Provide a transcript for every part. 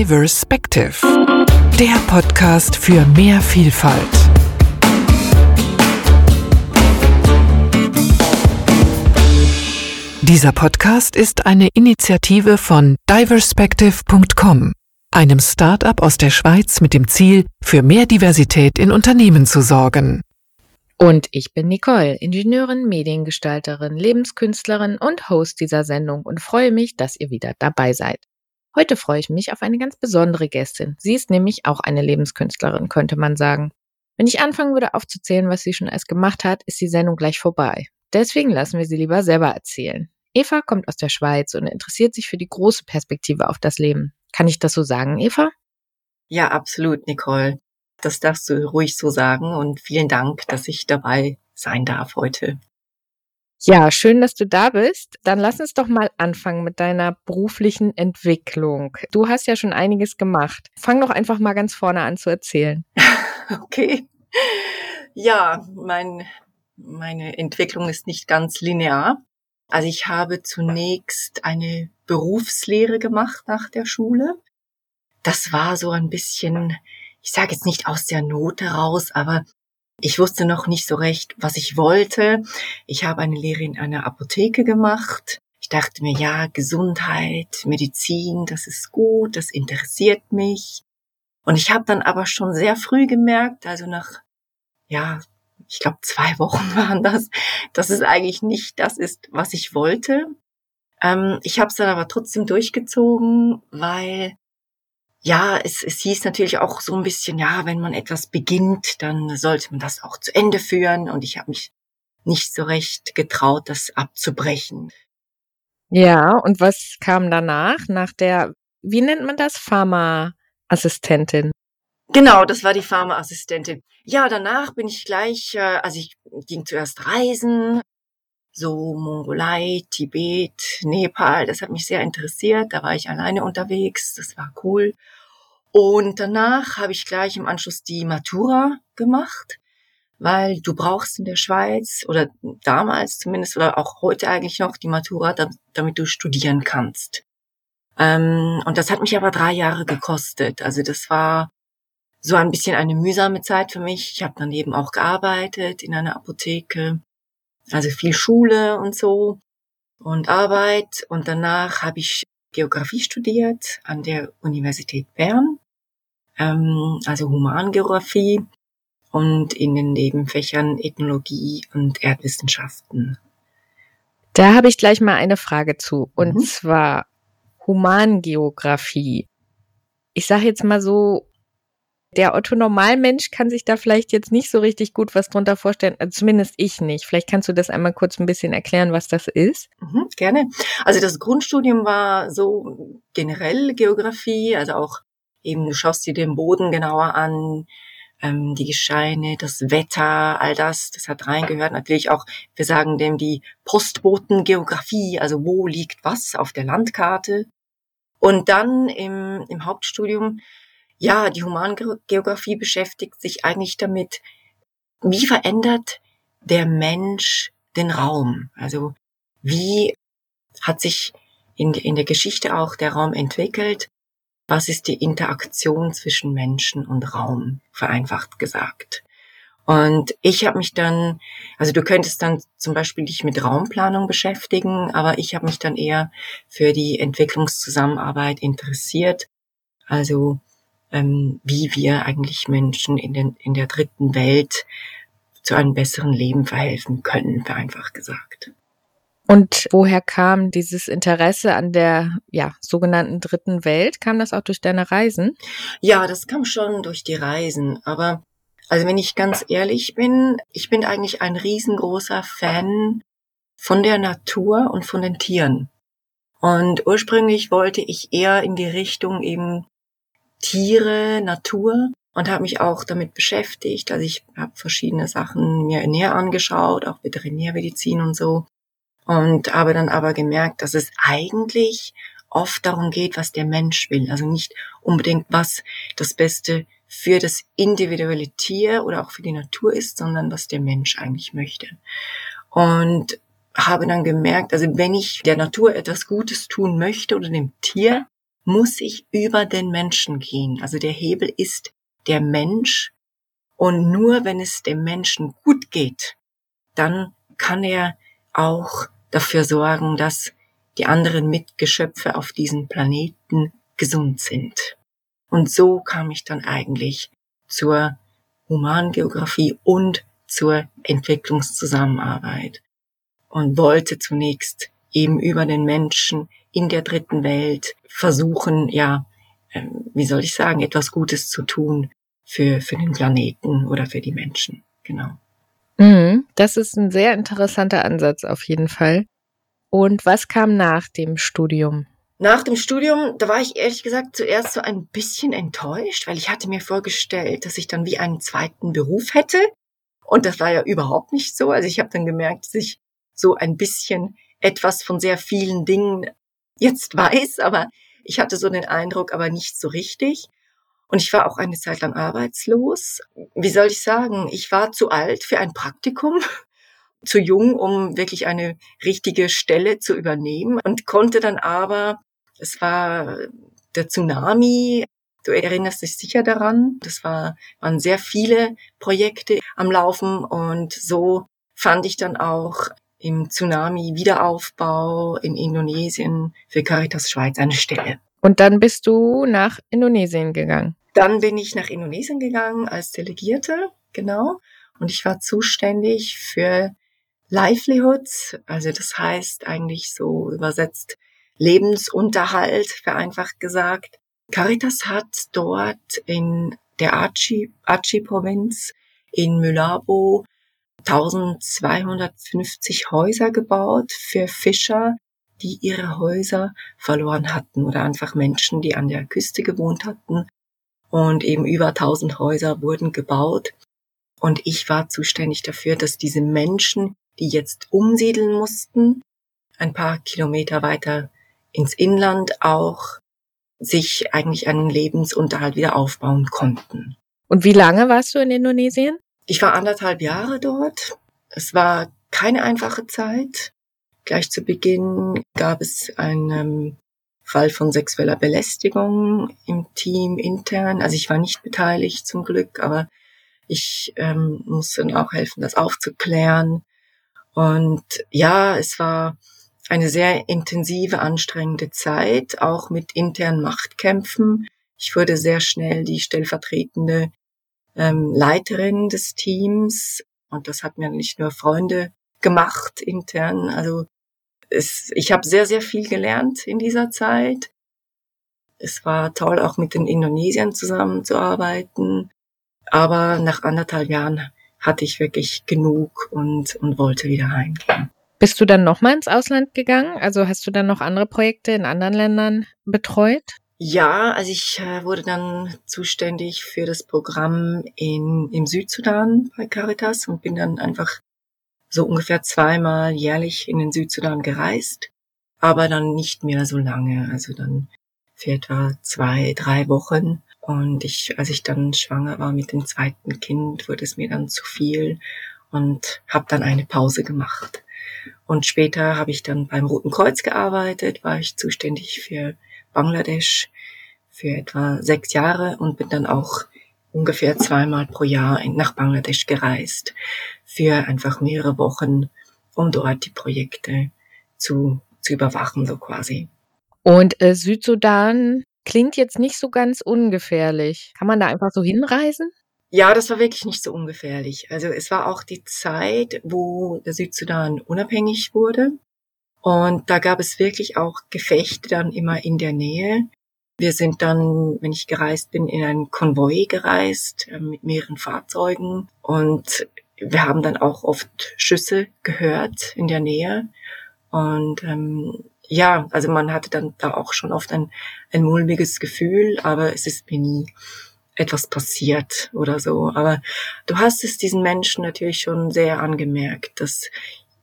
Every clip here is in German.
Diverspective, der Podcast für mehr Vielfalt. Dieser Podcast ist eine Initiative von diverspective.com, einem Start-up aus der Schweiz mit dem Ziel, für mehr Diversität in Unternehmen zu sorgen. Und ich bin Nicole, Ingenieurin, Mediengestalterin, Lebenskünstlerin und Host dieser Sendung und freue mich, dass ihr wieder dabei seid. Heute freue ich mich auf eine ganz besondere Gästin. Sie ist nämlich auch eine Lebenskünstlerin, könnte man sagen. Wenn ich anfangen würde aufzuzählen, was sie schon alles gemacht hat, ist die Sendung gleich vorbei. Deswegen lassen wir sie lieber selber erzählen. Eva kommt aus der Schweiz und interessiert sich für die große Perspektive auf das Leben. Kann ich das so sagen, Eva? Ja, absolut, Nicole. Das darfst du ruhig so sagen und vielen Dank, dass ich dabei sein darf heute. Ja, schön, dass du da bist. Dann lass uns doch mal anfangen mit deiner beruflichen Entwicklung. Du hast ja schon einiges gemacht. Fang doch einfach mal ganz vorne an zu erzählen. okay. Ja, mein, meine Entwicklung ist nicht ganz linear. Also ich habe zunächst eine Berufslehre gemacht nach der Schule. Das war so ein bisschen ich sage jetzt nicht aus der Not heraus, aber ich wusste noch nicht so recht, was ich wollte. Ich habe eine Lehre in einer Apotheke gemacht. Ich dachte mir, ja, Gesundheit, Medizin, das ist gut, das interessiert mich. Und ich habe dann aber schon sehr früh gemerkt, also nach, ja, ich glaube zwei Wochen waren das, dass es eigentlich nicht das ist, was ich wollte. Ähm, ich habe es dann aber trotzdem durchgezogen, weil ja, es, es hieß natürlich auch so ein bisschen, ja, wenn man etwas beginnt, dann sollte man das auch zu Ende führen. Und ich habe mich nicht so recht getraut, das abzubrechen. Ja, und was kam danach? Nach der, wie nennt man das? Pharma-Assistentin. Genau, das war die Pharmaassistentin. Ja, danach bin ich gleich, äh, also ich ging zuerst reisen, so Mongolei, Tibet, Nepal, das hat mich sehr interessiert. Da war ich alleine unterwegs, das war cool. Und danach habe ich gleich im Anschluss die Matura gemacht, weil du brauchst in der Schweiz oder damals zumindest oder auch heute eigentlich noch die Matura, damit du studieren kannst. Ähm, und das hat mich aber drei Jahre gekostet. Also das war so ein bisschen eine mühsame Zeit für mich. Ich habe dann eben auch gearbeitet in einer Apotheke also viel Schule und so und Arbeit. Und danach habe ich Geografie studiert an der Universität Bern, ähm, also Humangeografie und in den Nebenfächern Ethnologie und Erdwissenschaften. Da habe ich gleich mal eine Frage zu, und mhm. zwar Humangeografie. Ich sage jetzt mal so der Otto Normalmensch kann sich da vielleicht jetzt nicht so richtig gut was drunter vorstellen, also zumindest ich nicht. Vielleicht kannst du das einmal kurz ein bisschen erklären, was das ist. Mhm, gerne. Also das Grundstudium war so generell Geografie, also auch eben du schaust dir den Boden genauer an, ähm, die Gescheine, das Wetter, all das, das hat reingehört. Natürlich auch, wir sagen dem die Postbotengeografie, also wo liegt was auf der Landkarte. Und dann im, im Hauptstudium ja, die Humangeografie beschäftigt sich eigentlich damit, wie verändert der Mensch den Raum? Also wie hat sich in, in der Geschichte auch der Raum entwickelt? Was ist die Interaktion zwischen Menschen und Raum, vereinfacht gesagt? Und ich habe mich dann, also du könntest dann zum Beispiel dich mit Raumplanung beschäftigen, aber ich habe mich dann eher für die Entwicklungszusammenarbeit interessiert. Also ähm, wie wir eigentlich Menschen in, den, in der dritten Welt zu einem besseren Leben verhelfen können, vereinfacht gesagt. Und woher kam dieses Interesse an der ja, sogenannten dritten Welt? Kam das auch durch deine Reisen? Ja, das kam schon durch die Reisen. Aber also wenn ich ganz ehrlich bin, ich bin eigentlich ein riesengroßer Fan von der Natur und von den Tieren. Und ursprünglich wollte ich eher in die Richtung eben Tiere, Natur und habe mich auch damit beschäftigt. Also ich habe verschiedene Sachen mir näher angeschaut, auch Veterinärmedizin und so. Und habe dann aber gemerkt, dass es eigentlich oft darum geht, was der Mensch will. Also nicht unbedingt, was das Beste für das individuelle Tier oder auch für die Natur ist, sondern was der Mensch eigentlich möchte. Und habe dann gemerkt, also wenn ich der Natur etwas Gutes tun möchte oder dem Tier, muss ich über den Menschen gehen. Also der Hebel ist der Mensch. Und nur wenn es dem Menschen gut geht, dann kann er auch dafür sorgen, dass die anderen Mitgeschöpfe auf diesem Planeten gesund sind. Und so kam ich dann eigentlich zur Humangeografie und zur Entwicklungszusammenarbeit und wollte zunächst eben über den Menschen in der dritten Welt versuchen, ja, ähm, wie soll ich sagen, etwas Gutes zu tun für, für den Planeten oder für die Menschen. Genau. Mhm, das ist ein sehr interessanter Ansatz auf jeden Fall. Und was kam nach dem Studium? Nach dem Studium, da war ich ehrlich gesagt zuerst so ein bisschen enttäuscht, weil ich hatte mir vorgestellt, dass ich dann wie einen zweiten Beruf hätte. Und das war ja überhaupt nicht so. Also ich habe dann gemerkt, dass ich so ein bisschen etwas von sehr vielen Dingen jetzt weiß, aber ich hatte so den Eindruck, aber nicht so richtig. Und ich war auch eine Zeit lang arbeitslos. Wie soll ich sagen? Ich war zu alt für ein Praktikum, zu jung, um wirklich eine richtige Stelle zu übernehmen und konnte dann aber, es war der Tsunami, du erinnerst dich sicher daran, das war, waren sehr viele Projekte am Laufen und so fand ich dann auch im Tsunami-Wiederaufbau in Indonesien für Caritas Schweiz eine Stelle. Und dann bist du nach Indonesien gegangen. Dann bin ich nach Indonesien gegangen als Delegierte, genau. Und ich war zuständig für Livelihoods, also das heißt eigentlich so übersetzt Lebensunterhalt, vereinfacht gesagt. Caritas hat dort in der Aceh-Provinz in Mülabo 1250 Häuser gebaut für Fischer, die ihre Häuser verloren hatten oder einfach Menschen, die an der Küste gewohnt hatten. Und eben über 1000 Häuser wurden gebaut. Und ich war zuständig dafür, dass diese Menschen, die jetzt umsiedeln mussten, ein paar Kilometer weiter ins Inland auch sich eigentlich einen Lebensunterhalt wieder aufbauen konnten. Und wie lange warst du in Indonesien? Ich war anderthalb Jahre dort. Es war keine einfache Zeit. Gleich zu Beginn gab es einen Fall von sexueller Belästigung im Team intern. Also ich war nicht beteiligt zum Glück, aber ich ähm, musste dann auch helfen, das aufzuklären. Und ja, es war eine sehr intensive, anstrengende Zeit, auch mit internen Machtkämpfen. Ich wurde sehr schnell die stellvertretende ähm, Leiterin des Teams und das hat mir nicht nur Freunde gemacht intern. Also es, ich habe sehr, sehr viel gelernt in dieser Zeit. Es war toll, auch mit den Indonesiern zusammenzuarbeiten. Aber nach anderthalb Jahren hatte ich wirklich genug und, und wollte wieder heimgehen. Bist du dann nochmal ins Ausland gegangen? Also hast du dann noch andere Projekte in anderen Ländern betreut? Ja, also ich äh, wurde dann zuständig für das Programm in, im Südsudan bei Caritas und bin dann einfach so ungefähr zweimal jährlich in den Südsudan gereist, aber dann nicht mehr so lange, also dann für etwa zwei, drei Wochen. Und ich, als ich dann schwanger war mit dem zweiten Kind, wurde es mir dann zu viel und habe dann eine Pause gemacht. Und später habe ich dann beim Roten Kreuz gearbeitet, war ich zuständig für Bangladesch für etwa sechs Jahre und bin dann auch ungefähr zweimal pro Jahr nach Bangladesch gereist für einfach mehrere Wochen, um dort die Projekte zu, zu überwachen, so quasi. Und äh, Südsudan klingt jetzt nicht so ganz ungefährlich. Kann man da einfach so hinreisen? Ja, das war wirklich nicht so ungefährlich. Also es war auch die Zeit, wo der Südsudan unabhängig wurde. Und da gab es wirklich auch Gefechte dann immer in der Nähe. Wir sind dann, wenn ich gereist bin, in ein Konvoi gereist äh, mit mehreren Fahrzeugen und wir haben dann auch oft Schüsse gehört in der Nähe. Und ähm, ja, also man hatte dann da auch schon oft ein, ein mulmiges Gefühl, aber es ist mir nie etwas passiert oder so. Aber du hast es diesen Menschen natürlich schon sehr angemerkt, dass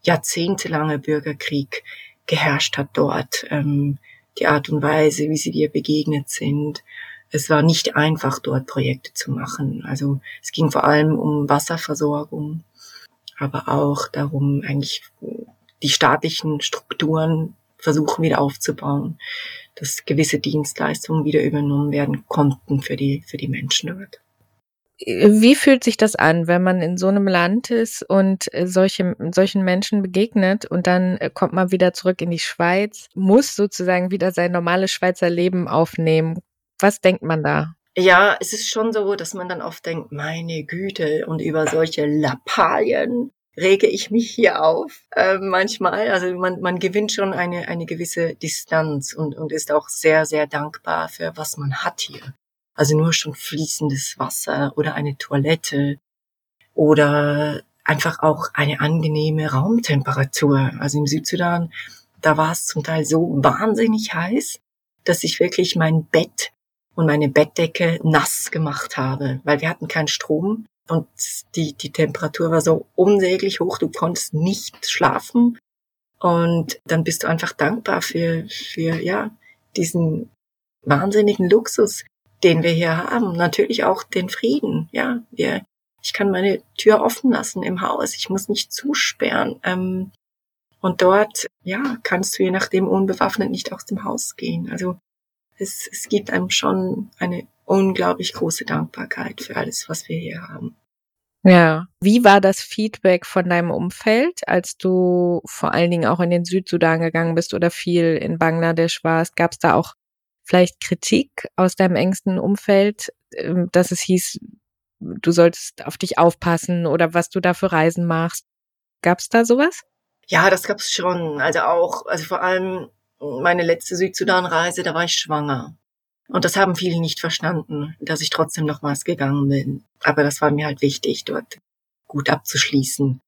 jahrzehntelange Bürgerkrieg geherrscht hat dort. Ähm, die Art und Weise, wie sie dir begegnet sind. Es war nicht einfach, dort Projekte zu machen. Also es ging vor allem um Wasserversorgung, aber auch darum, eigentlich die staatlichen Strukturen versuchen wieder aufzubauen, dass gewisse Dienstleistungen wieder übernommen werden konnten für die, für die Menschen dort. Wie fühlt sich das an, wenn man in so einem Land ist und äh, solche, solchen Menschen begegnet und dann äh, kommt man wieder zurück in die Schweiz, muss sozusagen wieder sein normales Schweizer Leben aufnehmen? Was denkt man da? Ja, es ist schon so, dass man dann oft denkt, meine Güte, und über solche Lappalien rege ich mich hier auf äh, manchmal. Also man, man gewinnt schon eine, eine gewisse Distanz und, und ist auch sehr, sehr dankbar für was man hat hier. Also nur schon fließendes Wasser oder eine Toilette oder einfach auch eine angenehme Raumtemperatur. Also im Südsudan, da war es zum Teil so wahnsinnig heiß, dass ich wirklich mein Bett und meine Bettdecke nass gemacht habe, weil wir hatten keinen Strom und die, die Temperatur war so unsäglich hoch, du konntest nicht schlafen. Und dann bist du einfach dankbar für, für, ja, diesen wahnsinnigen Luxus, den wir hier haben. Natürlich auch den Frieden. Ja, wir, ich kann meine Tür offen lassen im Haus. Ich muss nicht zusperren. Ähm, und dort, ja, kannst du je nachdem unbewaffnet nicht aus dem Haus gehen. Also es, es gibt einem schon eine unglaublich große Dankbarkeit für alles, was wir hier haben. Ja. Wie war das Feedback von deinem Umfeld, als du vor allen Dingen auch in den Südsudan gegangen bist oder viel in Bangladesch warst? Gab es da auch vielleicht Kritik aus deinem engsten Umfeld, ähm, dass es hieß, du solltest auf dich aufpassen oder was du da für Reisen machst? Gab es da sowas? Ja, das gab es schon. Also auch, also vor allem meine letzte Südsudan-Reise, da war ich schwanger. Und das haben viele nicht verstanden, dass ich trotzdem nochmals gegangen bin. Aber das war mir halt wichtig, dort gut abzuschließen.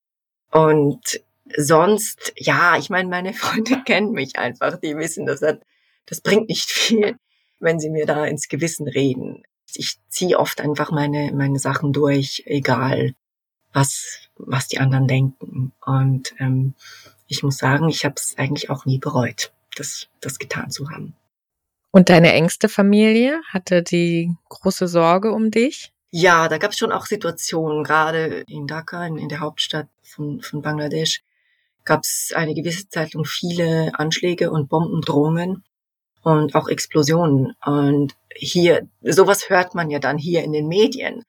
Und sonst, ja, ich meine, meine Freunde kennen mich einfach. Die wissen, das das bringt nicht viel, wenn sie mir da ins Gewissen reden. Ich ziehe oft einfach meine, meine Sachen durch, egal was, was die anderen denken. Und ähm, ich muss sagen, ich habe es eigentlich auch nie bereut, das, das getan zu haben. Und deine engste Familie hatte die große Sorge um dich? Ja, da gab es schon auch Situationen, gerade in Dhaka, in, in der Hauptstadt von, von Bangladesch, gab es eine gewisse Zeit lang viele Anschläge und Bombendrohungen und auch Explosionen. Und hier, sowas hört man ja dann hier in den Medien.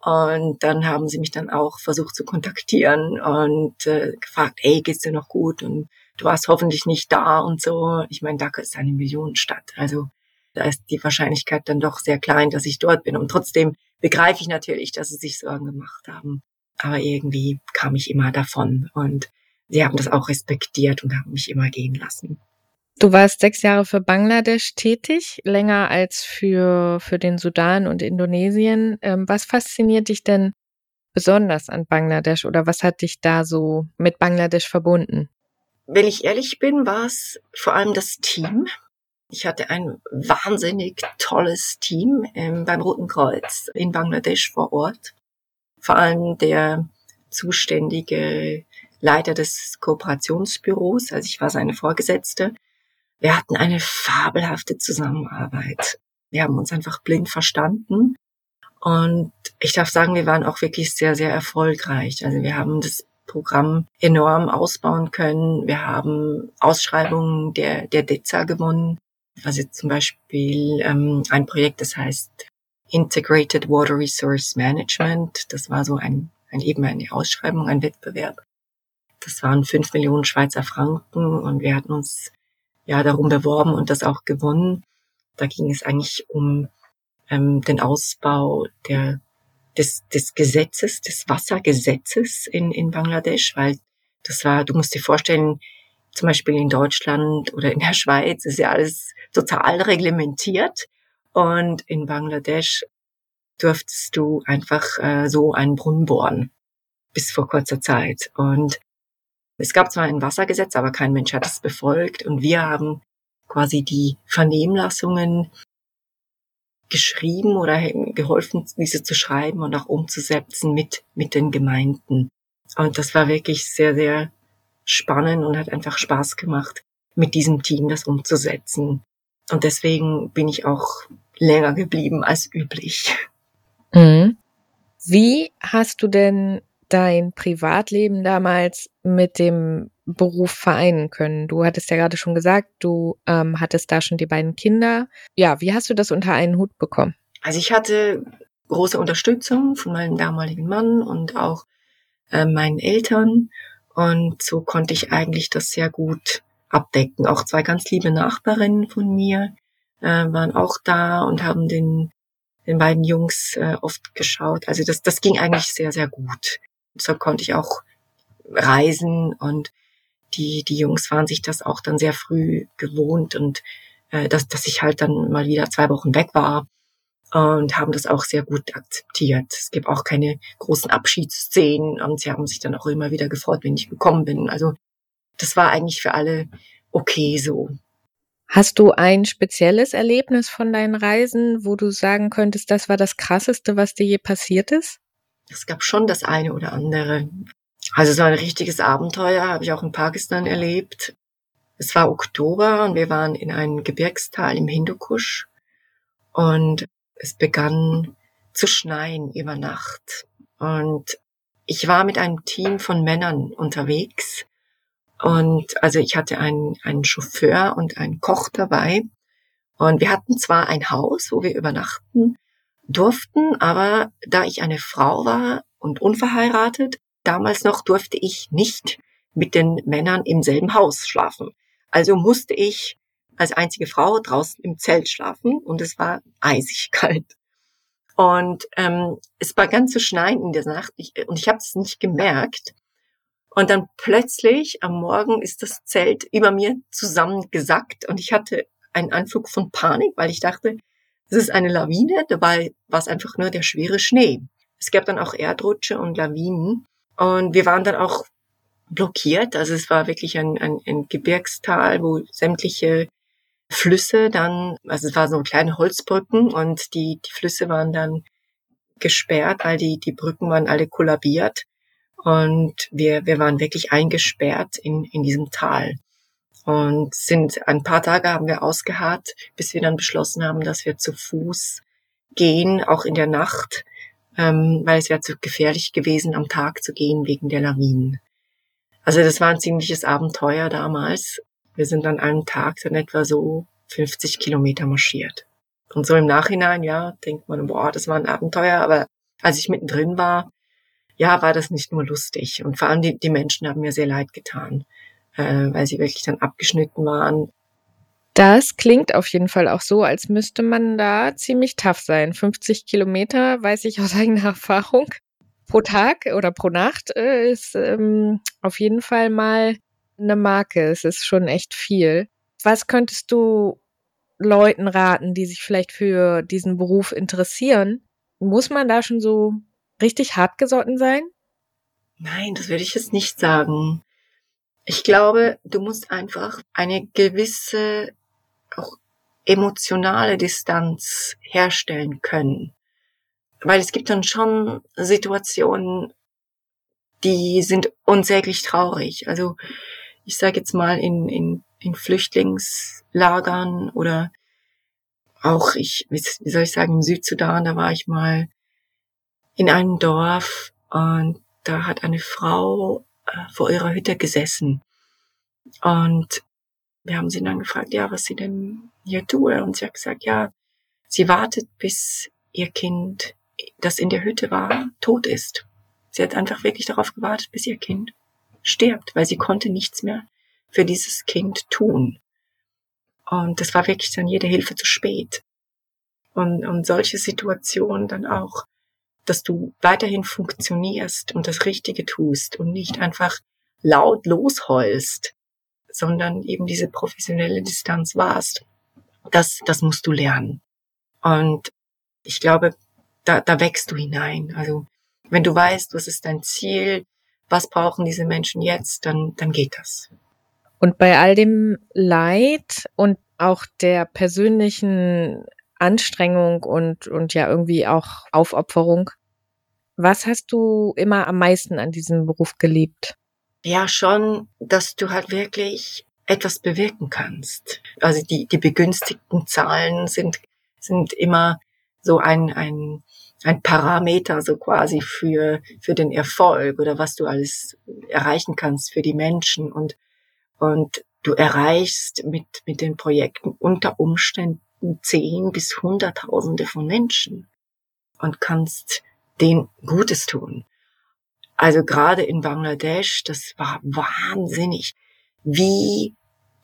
Und dann haben sie mich dann auch versucht zu kontaktieren und äh, gefragt, ey, geht's dir noch gut? Und du warst hoffentlich nicht da und so. Ich meine, Dhaka ist eine Millionenstadt. Also da ist die Wahrscheinlichkeit dann doch sehr klein, dass ich dort bin. Und trotzdem begreife ich natürlich, dass sie sich Sorgen gemacht haben. Aber irgendwie kam ich immer davon. Und sie haben das auch respektiert und haben mich immer gehen lassen. Du warst sechs Jahre für Bangladesch tätig, länger als für, für den Sudan und Indonesien. Ähm, was fasziniert dich denn besonders an Bangladesch oder was hat dich da so mit Bangladesch verbunden? Wenn ich ehrlich bin, war es vor allem das Team. Ich hatte ein wahnsinnig tolles Team ähm, beim Roten Kreuz in Bangladesch vor Ort. Vor allem der zuständige Leiter des Kooperationsbüros, also ich war seine Vorgesetzte, wir hatten eine fabelhafte Zusammenarbeit. Wir haben uns einfach blind verstanden. Und ich darf sagen, wir waren auch wirklich sehr, sehr erfolgreich. Also wir haben das Programm enorm ausbauen können. Wir haben Ausschreibungen der, der DEZA gewonnen. Also zum Beispiel ähm, ein Projekt, das heißt Integrated Water Resource Management. Das war so ein, ein eben eine Ausschreibung, ein Wettbewerb. Das waren fünf Millionen Schweizer Franken und wir hatten uns ja darum beworben und das auch gewonnen. Da ging es eigentlich um ähm, den Ausbau der, des, des Gesetzes, des Wassergesetzes in, in Bangladesch, weil das war, du musst dir vorstellen, zum Beispiel in Deutschland oder in der Schweiz ist ja alles total reglementiert und in Bangladesch durftest du einfach äh, so einen Brunnen bohren bis vor kurzer Zeit und es gab zwar ein Wassergesetz, aber kein Mensch hat es befolgt und wir haben quasi die Vernehmlassungen geschrieben oder geholfen, diese zu schreiben und auch umzusetzen mit, mit den Gemeinden. Und das war wirklich sehr, sehr spannend und hat einfach Spaß gemacht, mit diesem Team das umzusetzen. Und deswegen bin ich auch länger geblieben als üblich. Mhm. Wie hast du denn dein Privatleben damals mit dem Beruf vereinen können? Du hattest ja gerade schon gesagt, du ähm, hattest da schon die beiden Kinder. Ja, wie hast du das unter einen Hut bekommen? Also ich hatte große Unterstützung von meinem damaligen Mann und auch äh, meinen Eltern. Und so konnte ich eigentlich das sehr gut abdecken. Auch zwei ganz liebe Nachbarinnen von mir äh, waren auch da und haben den, den beiden Jungs äh, oft geschaut. Also das, das ging eigentlich sehr, sehr gut. So konnte ich auch reisen und die, die Jungs waren sich das auch dann sehr früh gewohnt und äh, dass, dass ich halt dann mal wieder zwei Wochen weg war und haben das auch sehr gut akzeptiert. Es gibt auch keine großen Abschiedsszenen und sie haben sich dann auch immer wieder gefreut, wenn ich gekommen bin. Also das war eigentlich für alle okay so. Hast du ein spezielles Erlebnis von deinen Reisen, wo du sagen könntest, das war das Krasseste, was dir je passiert ist? Es gab schon das eine oder andere. Also so ein richtiges Abenteuer habe ich auch in Pakistan erlebt. Es war Oktober und wir waren in einem Gebirgstal im Hindukusch und es begann zu schneien über Nacht. Und ich war mit einem Team von Männern unterwegs und also ich hatte einen, einen Chauffeur und einen Koch dabei. Und wir hatten zwar ein Haus, wo wir übernachten durften, aber da ich eine Frau war und unverheiratet, damals noch durfte ich nicht mit den Männern im selben Haus schlafen. Also musste ich als einzige Frau draußen im Zelt schlafen und es war eisig kalt. Und ähm, es war ganz zu schneien in der Nacht ich, und ich habe es nicht gemerkt. Und dann plötzlich am Morgen ist das Zelt über mir zusammengesackt und ich hatte einen Anflug von Panik, weil ich dachte, es ist eine Lawine, dabei war es einfach nur der schwere Schnee. Es gab dann auch Erdrutsche und Lawinen und wir waren dann auch blockiert. Also es war wirklich ein, ein, ein Gebirgstal, wo sämtliche Flüsse dann, also es war so kleine Holzbrücken und die, die Flüsse waren dann gesperrt, weil die, die Brücken waren alle kollabiert. Und wir, wir waren wirklich eingesperrt in, in diesem Tal. Und sind ein paar Tage haben wir ausgeharrt, bis wir dann beschlossen haben, dass wir zu Fuß gehen, auch in der Nacht, ähm, weil es wäre zu gefährlich gewesen, am Tag zu gehen wegen der Lawinen. Also das war ein ziemliches Abenteuer damals. Wir sind an einem Tag dann etwa so 50 Kilometer marschiert. Und so im Nachhinein, ja, denkt man, boah, das war ein Abenteuer, aber als ich mittendrin war, ja, war das nicht nur lustig. Und vor allem die, die Menschen haben mir sehr leid getan, äh, weil sie wirklich dann abgeschnitten waren. Das klingt auf jeden Fall auch so, als müsste man da ziemlich tough sein. 50 Kilometer, weiß ich aus eigener Erfahrung, pro Tag oder pro Nacht äh, ist ähm, auf jeden Fall mal eine Marke. Es ist schon echt viel. Was könntest du Leuten raten, die sich vielleicht für diesen Beruf interessieren? Muss man da schon so richtig hartgesotten sein? Nein, das würde ich jetzt nicht sagen. Ich glaube, du musst einfach eine gewisse auch emotionale Distanz herstellen können. Weil es gibt dann schon Situationen, die sind unsäglich traurig. Also ich sage jetzt mal in, in, in Flüchtlingslagern oder auch ich, wie soll ich sagen, im Südsudan, da war ich mal in einem Dorf und da hat eine Frau äh, vor ihrer Hütte gesessen. Und wir haben sie dann gefragt, ja, was sie denn hier tue. Und sie hat gesagt, ja, sie wartet, bis ihr Kind, das in der Hütte war, tot ist. Sie hat einfach wirklich darauf gewartet, bis ihr Kind stirbt, weil sie konnte nichts mehr für dieses Kind tun. Und das war wirklich dann jede Hilfe zu spät. Und, und solche Situationen dann auch dass du weiterhin funktionierst und das Richtige tust und nicht einfach laut losheulst, sondern eben diese professionelle Distanz warst. Das, das musst du lernen. Und ich glaube, da, da wächst du hinein. Also wenn du weißt, was ist dein Ziel, was brauchen diese Menschen jetzt, dann, dann geht das. Und bei all dem Leid und auch der persönlichen Anstrengung und, und ja irgendwie auch Aufopferung. Was hast du immer am meisten an diesem Beruf geliebt? Ja, schon, dass du halt wirklich etwas bewirken kannst. Also die, die begünstigten Zahlen sind, sind immer so ein, ein, ein Parameter so quasi für, für den Erfolg oder was du alles erreichen kannst für die Menschen und, und du erreichst mit, mit den Projekten unter Umständen zehn bis hunderttausende von Menschen und kannst denen Gutes tun. Also gerade in Bangladesch, das war wahnsinnig, wie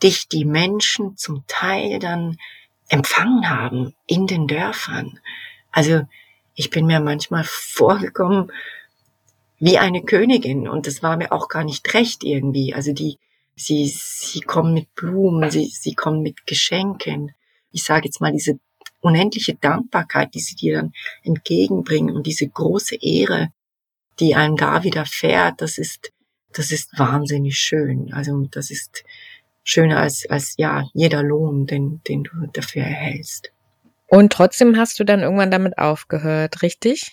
dich die Menschen zum Teil dann empfangen haben in den Dörfern. Also ich bin mir manchmal vorgekommen wie eine Königin und das war mir auch gar nicht recht irgendwie. Also die, sie, sie kommen mit Blumen, sie, sie kommen mit Geschenken. Ich sage jetzt mal diese unendliche Dankbarkeit, die sie dir dann entgegenbringen und diese große Ehre, die einem da widerfährt, das ist, das ist wahnsinnig schön. Also das ist schöner als, als ja, jeder Lohn, den, den du dafür erhältst. Und trotzdem hast du dann irgendwann damit aufgehört, richtig?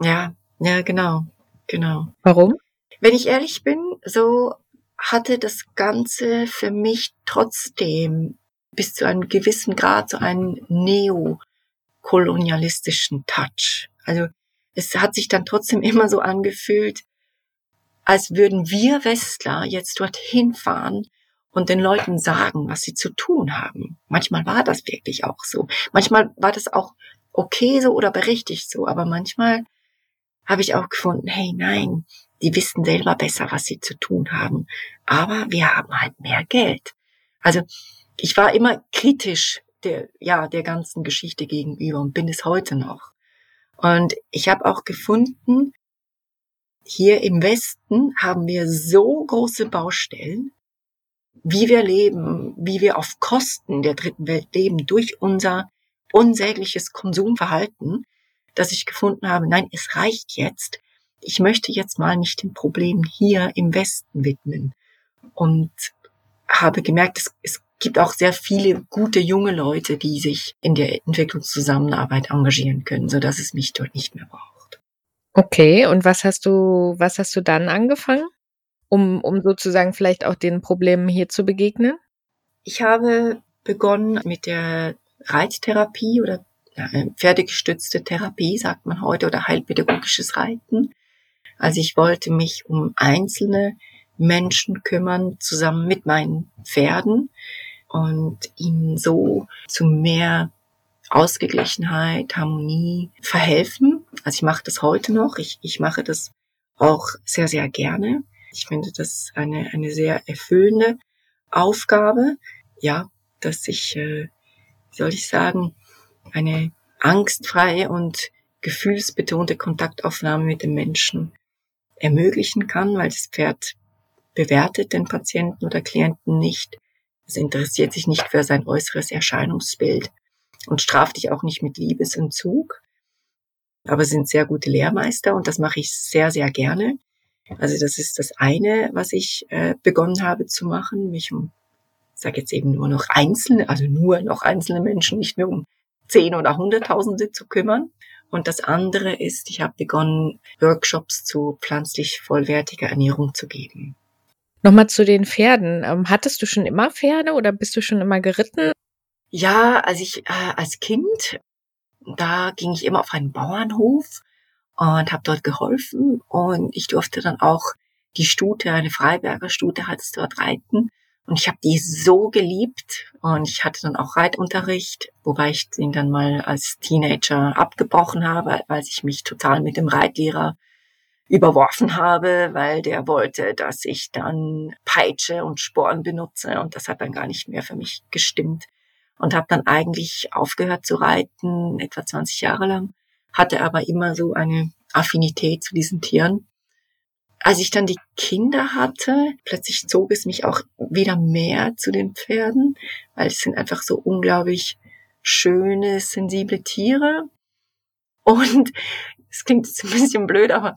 Ja, ja, genau, genau. Warum? Wenn ich ehrlich bin, so hatte das Ganze für mich trotzdem bis zu einem gewissen Grad so einen neokolonialistischen Touch. Also es hat sich dann trotzdem immer so angefühlt, als würden wir Westler jetzt dorthin fahren und den Leuten sagen, was sie zu tun haben. Manchmal war das wirklich auch so. Manchmal war das auch okay so oder berechtigt so, aber manchmal habe ich auch gefunden, hey nein, die wissen selber besser, was sie zu tun haben. Aber wir haben halt mehr Geld. Also ich war immer kritisch der, ja, der ganzen Geschichte gegenüber und bin es heute noch. Und ich habe auch gefunden, hier im Westen haben wir so große Baustellen, wie wir leben, wie wir auf Kosten der dritten Welt leben durch unser unsägliches Konsumverhalten, dass ich gefunden habe, nein, es reicht jetzt. Ich möchte jetzt mal mich den Problemen hier im Westen widmen. Und habe gemerkt, es, es gibt auch sehr viele gute junge Leute, die sich in der Entwicklungszusammenarbeit engagieren können, so dass es mich dort nicht mehr braucht. Okay, und was hast du, was hast du dann angefangen? um, um sozusagen vielleicht auch den Problemen hier zu begegnen? Ich habe begonnen mit der Reittherapie oder äh, pferdegestützte Therapie, sagt man heute, oder heilpädagogisches Reiten. Also ich wollte mich um einzelne Menschen kümmern, zusammen mit meinen Pferden und ihnen so zu mehr Ausgeglichenheit, Harmonie verhelfen. Also ich mache das heute noch. Ich, ich mache das auch sehr, sehr gerne. Ich finde das eine, eine sehr erfüllende Aufgabe. Ja, dass ich, äh, wie soll ich sagen, eine angstfreie und gefühlsbetonte Kontaktaufnahme mit dem Menschen ermöglichen kann, weil das Pferd bewertet den Patienten oder Klienten nicht. Es interessiert sich nicht für sein äußeres Erscheinungsbild und straft dich auch nicht mit Liebesentzug. Aber sind sehr gute Lehrmeister und das mache ich sehr, sehr gerne. Also das ist das eine, was ich äh, begonnen habe zu machen, mich um, sage jetzt eben nur noch einzelne, also nur noch einzelne Menschen, nicht mehr um zehn oder hunderttausende zu kümmern. Und das andere ist, ich habe begonnen, Workshops zu pflanzlich vollwertiger Ernährung zu geben. Nochmal zu den Pferden. Ähm, hattest du schon immer Pferde oder bist du schon immer geritten? Ja, als ich äh, als Kind, da ging ich immer auf einen Bauernhof und habe dort geholfen und ich durfte dann auch die Stute, eine Freiberger Stute hat es dort reiten und ich habe die so geliebt und ich hatte dann auch Reitunterricht, wobei ich den dann mal als Teenager abgebrochen habe, weil ich mich total mit dem Reitlehrer überworfen habe, weil der wollte, dass ich dann Peitsche und Sporen benutze und das hat dann gar nicht mehr für mich gestimmt und habe dann eigentlich aufgehört zu reiten, etwa 20 Jahre lang hatte aber immer so eine Affinität zu diesen Tieren. Als ich dann die Kinder hatte, plötzlich zog es mich auch wieder mehr zu den Pferden, weil es sind einfach so unglaublich schöne, sensible Tiere. Und es klingt jetzt ein bisschen blöd, aber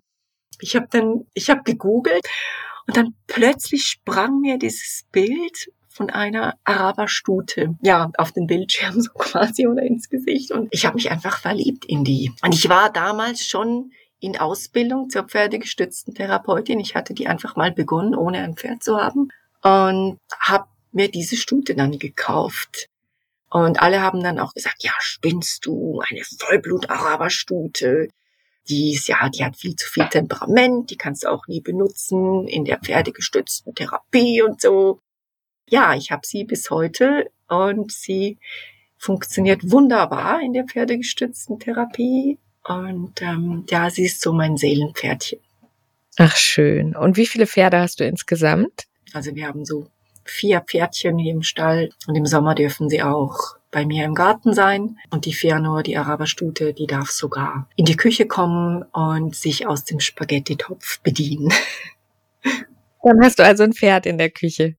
ich habe dann, ich habe gegoogelt und dann plötzlich sprang mir dieses Bild von einer Araberstute, ja, auf den Bildschirm so quasi oder ins Gesicht. Und ich habe mich einfach verliebt in die. Und ich war damals schon in Ausbildung zur pferdegestützten Therapeutin. Ich hatte die einfach mal begonnen, ohne ein Pferd zu haben. Und habe mir diese Stute dann gekauft. Und alle haben dann auch gesagt, ja, spinnst du, eine Vollblut-Araberstute. Die ist ja, die hat viel zu viel Temperament, die kannst du auch nie benutzen in der pferdegestützten Therapie und so. Ja, ich habe sie bis heute und sie funktioniert wunderbar in der pferdegestützten Therapie. Und ähm, ja, sie ist so mein Seelenpferdchen. Ach schön. Und wie viele Pferde hast du insgesamt? Also wir haben so vier Pferdchen hier im Stall und im Sommer dürfen sie auch bei mir im Garten sein. Und die Fianor, die Araberstute, die darf sogar in die Küche kommen und sich aus dem Spaghetti-Topf bedienen. Dann hast du also ein Pferd in der Küche.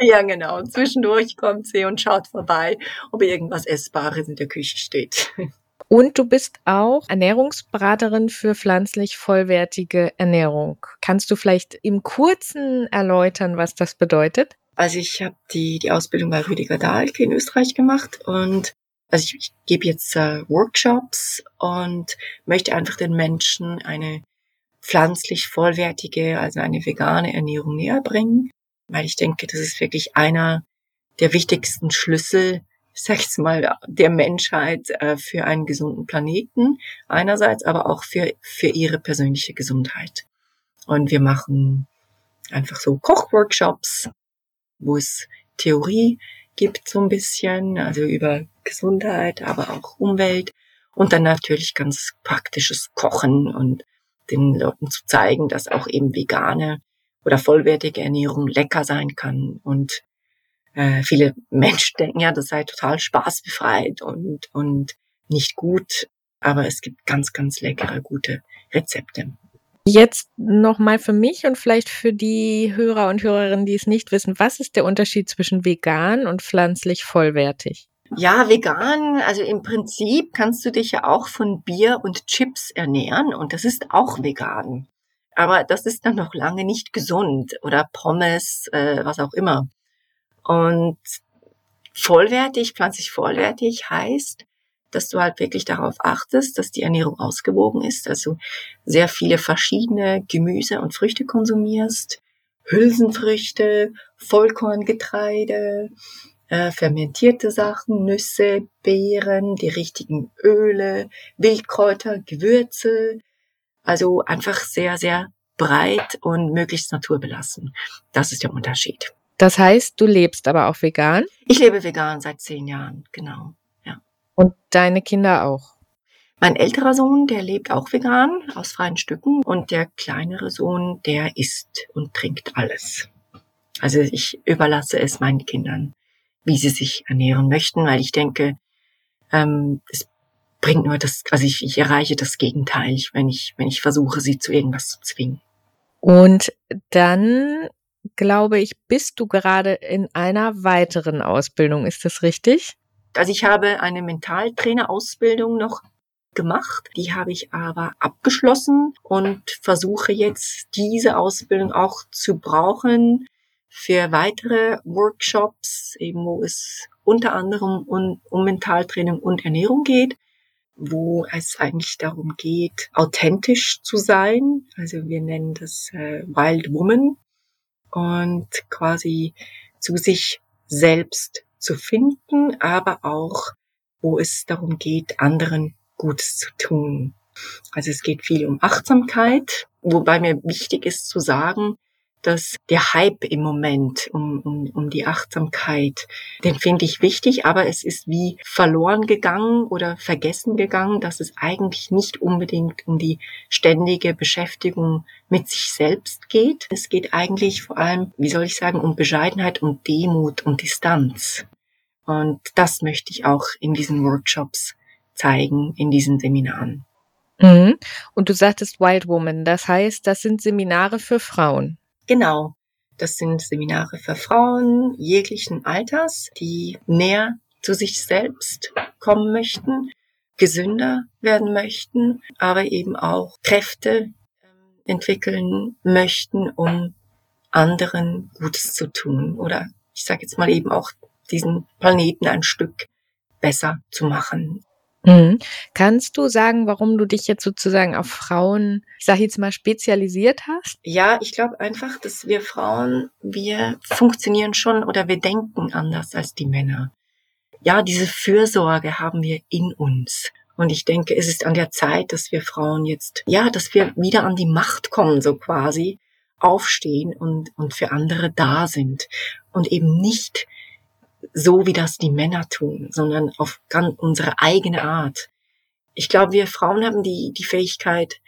Ja, genau. Zwischendurch kommt sie und schaut vorbei, ob irgendwas Essbares in der Küche steht. Und du bist auch Ernährungsberaterin für pflanzlich vollwertige Ernährung. Kannst du vielleicht im Kurzen erläutern, was das bedeutet? Also ich habe die, die Ausbildung bei Rüdiger Dahlke in Österreich gemacht und also ich, ich gebe jetzt äh, Workshops und möchte einfach den Menschen eine pflanzlich vollwertige, also eine vegane Ernährung näher bringen, weil ich denke, das ist wirklich einer der wichtigsten Schlüssel, sag ich mal, der Menschheit äh, für einen gesunden Planeten einerseits, aber auch für, für ihre persönliche Gesundheit. Und wir machen einfach so Kochworkshops, wo es Theorie gibt so ein bisschen, also über Gesundheit, aber auch Umwelt und dann natürlich ganz praktisches Kochen und den Leuten zu zeigen, dass auch eben vegane oder vollwertige Ernährung lecker sein kann und äh, viele Menschen denken ja, das sei total spaßbefreit und und nicht gut, aber es gibt ganz ganz leckere gute Rezepte. Jetzt nochmal für mich und vielleicht für die Hörer und Hörerinnen, die es nicht wissen, was ist der Unterschied zwischen vegan und pflanzlich vollwertig? Ja, vegan, also im Prinzip kannst du dich ja auch von Bier und Chips ernähren und das ist auch vegan. Aber das ist dann noch lange nicht gesund oder Pommes, äh, was auch immer. Und vollwertig, pflanzlich vollwertig heißt, dass du halt wirklich darauf achtest, dass die Ernährung ausgewogen ist, also sehr viele verschiedene Gemüse und Früchte konsumierst, Hülsenfrüchte, Vollkorngetreide, äh, fermentierte Sachen, Nüsse, Beeren, die richtigen Öle, Wildkräuter, Gewürze, also einfach sehr, sehr breit und möglichst naturbelassen. Das ist der Unterschied. Das heißt, du lebst aber auch vegan? Ich lebe vegan seit zehn Jahren, genau. Und deine Kinder auch? Mein älterer Sohn, der lebt auch vegan aus freien Stücken und der kleinere Sohn, der isst und trinkt alles. Also ich überlasse es meinen Kindern, wie sie sich ernähren möchten, weil ich denke, ähm, es bringt nur das, also ich, ich erreiche das Gegenteil, wenn ich, wenn ich versuche, sie zu irgendwas zu zwingen. Und dann glaube ich, bist du gerade in einer weiteren Ausbildung. Ist das richtig? Also ich habe eine Mentaltrainerausbildung noch gemacht. Die habe ich aber abgeschlossen und versuche jetzt diese Ausbildung auch zu brauchen für weitere Workshops, eben wo es unter anderem um, um Mentaltraining und Ernährung geht, wo es eigentlich darum geht, authentisch zu sein. Also wir nennen das äh, Wild Woman und quasi zu sich selbst zu finden, aber auch, wo es darum geht, anderen Gutes zu tun. Also es geht viel um Achtsamkeit, wobei mir wichtig ist zu sagen, dass der Hype im Moment um, um, um die Achtsamkeit, den finde ich wichtig, aber es ist wie verloren gegangen oder vergessen gegangen, dass es eigentlich nicht unbedingt um die ständige Beschäftigung mit sich selbst geht. Es geht eigentlich vor allem, wie soll ich sagen, um Bescheidenheit und Demut und Distanz. Und das möchte ich auch in diesen Workshops zeigen, in diesen Seminaren. Mhm. Und du sagtest Wild Woman, das heißt, das sind Seminare für Frauen. Genau. Das sind Seminare für Frauen jeglichen Alters, die näher zu sich selbst kommen möchten, gesünder werden möchten, aber eben auch Kräfte ähm, entwickeln möchten, um anderen Gutes zu tun oder ich sage jetzt mal eben auch diesen Planeten ein Stück besser zu machen. Mhm. Kannst du sagen, warum du dich jetzt sozusagen auf Frauen, ich sage jetzt mal, spezialisiert hast? Ja, ich glaube einfach, dass wir Frauen, wir funktionieren schon oder wir denken anders als die Männer. ja, diese Fürsorge haben wir in uns. Und ich denke, es ist an der Zeit, dass wir Frauen jetzt, ja, dass wir wieder an die Macht kommen, so quasi, aufstehen und, und für andere da sind. Und eben nicht so, wie das die Männer tun, sondern auf ganz unsere eigene Art. Ich glaube, wir Frauen haben die, die Fähigkeit,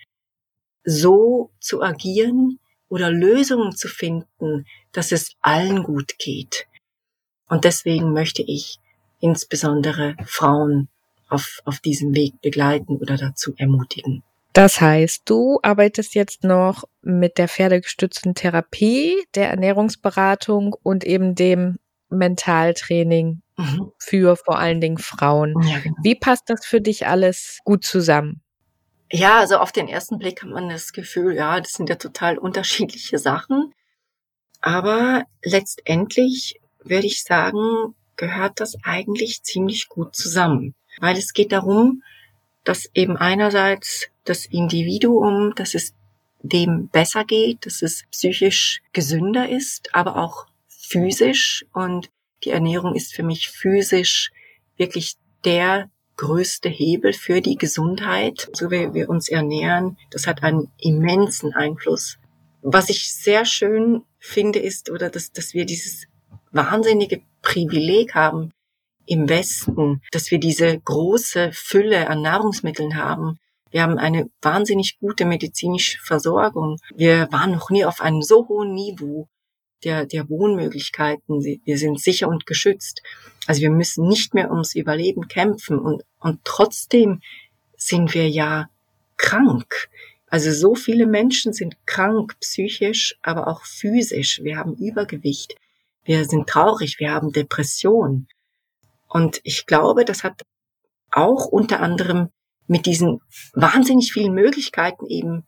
so zu agieren oder Lösungen zu finden, dass es allen gut geht. Und deswegen möchte ich insbesondere Frauen auf, auf diesem Weg begleiten oder dazu ermutigen. Das heißt, du arbeitest jetzt noch mit der pferdegestützten Therapie, der Ernährungsberatung und eben dem Mentaltraining mhm. für vor allen Dingen Frauen. Ja, genau. Wie passt das für dich alles gut zusammen? Ja, also auf den ersten Blick hat man das Gefühl, ja, das sind ja total unterschiedliche Sachen. Aber letztendlich würde ich sagen, gehört das eigentlich ziemlich gut zusammen. Weil es geht darum, dass eben einerseits das Individuum, dass es dem besser geht, dass es psychisch gesünder ist, aber auch physisch. Und die Ernährung ist für mich physisch wirklich der größte Hebel für die Gesundheit, so wie wir uns ernähren. Das hat einen immensen Einfluss. Was ich sehr schön finde, ist, oder dass, dass wir dieses wahnsinnige Privileg haben im Westen, dass wir diese große Fülle an Nahrungsmitteln haben. Wir haben eine wahnsinnig gute medizinische Versorgung. Wir waren noch nie auf einem so hohen Niveau der, der Wohnmöglichkeiten. Wir sind sicher und geschützt. Also wir müssen nicht mehr ums Überleben kämpfen und, und trotzdem sind wir ja krank. Also so viele Menschen sind krank, psychisch, aber auch physisch. Wir haben Übergewicht. Wir sind traurig. Wir haben Depression. Und ich glaube, das hat auch unter anderem mit diesen wahnsinnig vielen Möglichkeiten eben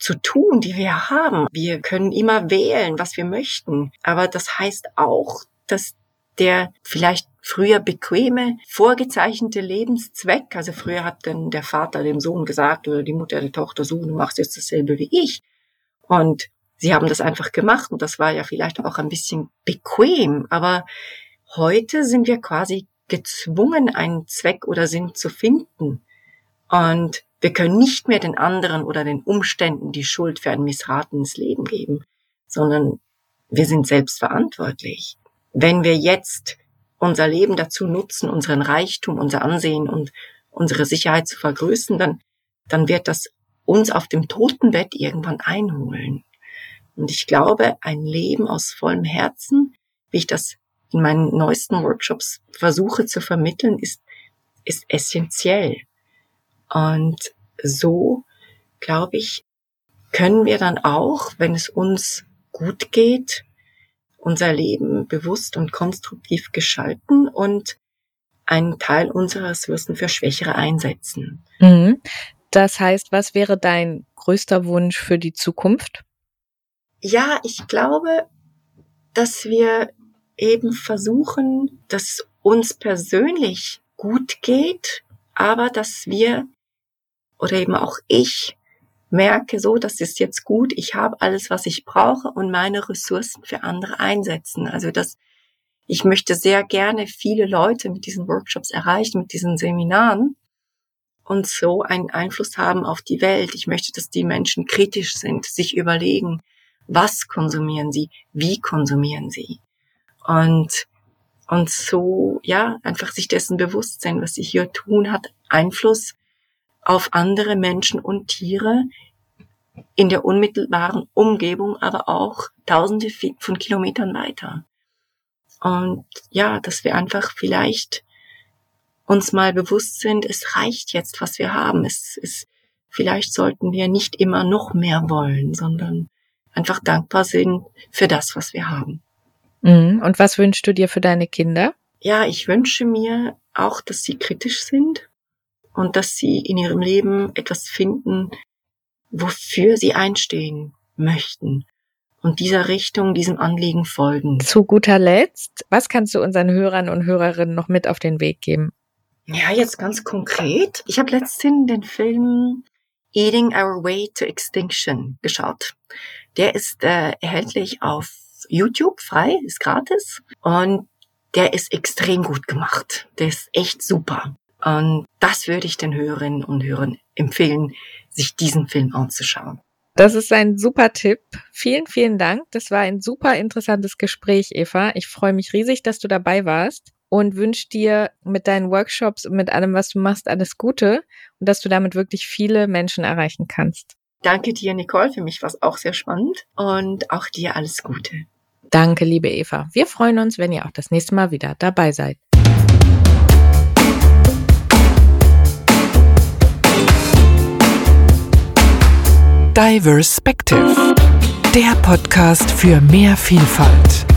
zu tun, die wir haben. Wir können immer wählen, was wir möchten. Aber das heißt auch, dass der vielleicht früher bequeme, vorgezeichnete Lebenszweck, also früher hat dann der Vater dem Sohn gesagt oder die Mutter der Tochter, so, du machst jetzt dasselbe wie ich. Und sie haben das einfach gemacht und das war ja vielleicht auch ein bisschen bequem, aber heute sind wir quasi gezwungen, einen Zweck oder Sinn zu finden. Und wir können nicht mehr den anderen oder den Umständen die Schuld für ein missratenes Leben geben, sondern wir sind selbst verantwortlich. Wenn wir jetzt unser Leben dazu nutzen, unseren Reichtum, unser Ansehen und unsere Sicherheit zu vergrößern, dann, dann wird das uns auf dem Totenbett irgendwann einholen. Und ich glaube, ein Leben aus vollem Herzen, wie ich das in meinen neuesten Workshops versuche zu vermitteln, ist, ist essentiell. Und so, glaube ich, können wir dann auch, wenn es uns gut geht, unser Leben bewusst und konstruktiv gestalten und einen Teil unserer Ressourcen für Schwächere einsetzen. Mhm. Das heißt, was wäre dein größter Wunsch für die Zukunft? Ja, ich glaube, dass wir eben versuchen, dass uns persönlich gut geht, aber dass wir oder eben auch ich merke so, das ist jetzt gut, ich habe alles, was ich brauche und meine Ressourcen für andere einsetzen. Also das, ich möchte sehr gerne viele Leute mit diesen Workshops erreichen, mit diesen Seminaren und so einen Einfluss haben auf die Welt. Ich möchte, dass die Menschen kritisch sind, sich überlegen, was konsumieren sie, wie konsumieren sie. Und, und so, ja, einfach sich dessen bewusst sein, was sie hier tun, hat Einfluss auf andere Menschen und Tiere in der unmittelbaren Umgebung, aber auch tausende von Kilometern weiter. Und ja, dass wir einfach vielleicht uns mal bewusst sind, es reicht jetzt, was wir haben. Es ist, vielleicht sollten wir nicht immer noch mehr wollen, sondern einfach dankbar sind für das, was wir haben. Mhm. Und was wünschst du dir für deine Kinder? Ja, ich wünsche mir auch, dass sie kritisch sind, und dass sie in ihrem Leben etwas finden, wofür sie einstehen möchten und dieser Richtung, diesem Anliegen folgen. Zu guter Letzt, was kannst du unseren Hörern und Hörerinnen noch mit auf den Weg geben? Ja, jetzt ganz konkret. Ich habe letztens den Film Eating Our Way to Extinction geschaut. Der ist äh, erhältlich auf YouTube frei, ist gratis. Und der ist extrem gut gemacht. Der ist echt super. Und das würde ich den Hörerinnen und Hörern empfehlen, sich diesen Film anzuschauen. Das ist ein super Tipp. Vielen, vielen Dank. Das war ein super interessantes Gespräch, Eva. Ich freue mich riesig, dass du dabei warst und wünsche dir mit deinen Workshops und mit allem, was du machst, alles Gute und dass du damit wirklich viele Menschen erreichen kannst. Danke dir, Nicole. Für mich war es auch sehr spannend und auch dir alles Gute. Danke, liebe Eva. Wir freuen uns, wenn ihr auch das nächste Mal wieder dabei seid. Diverspective, der Podcast für mehr Vielfalt.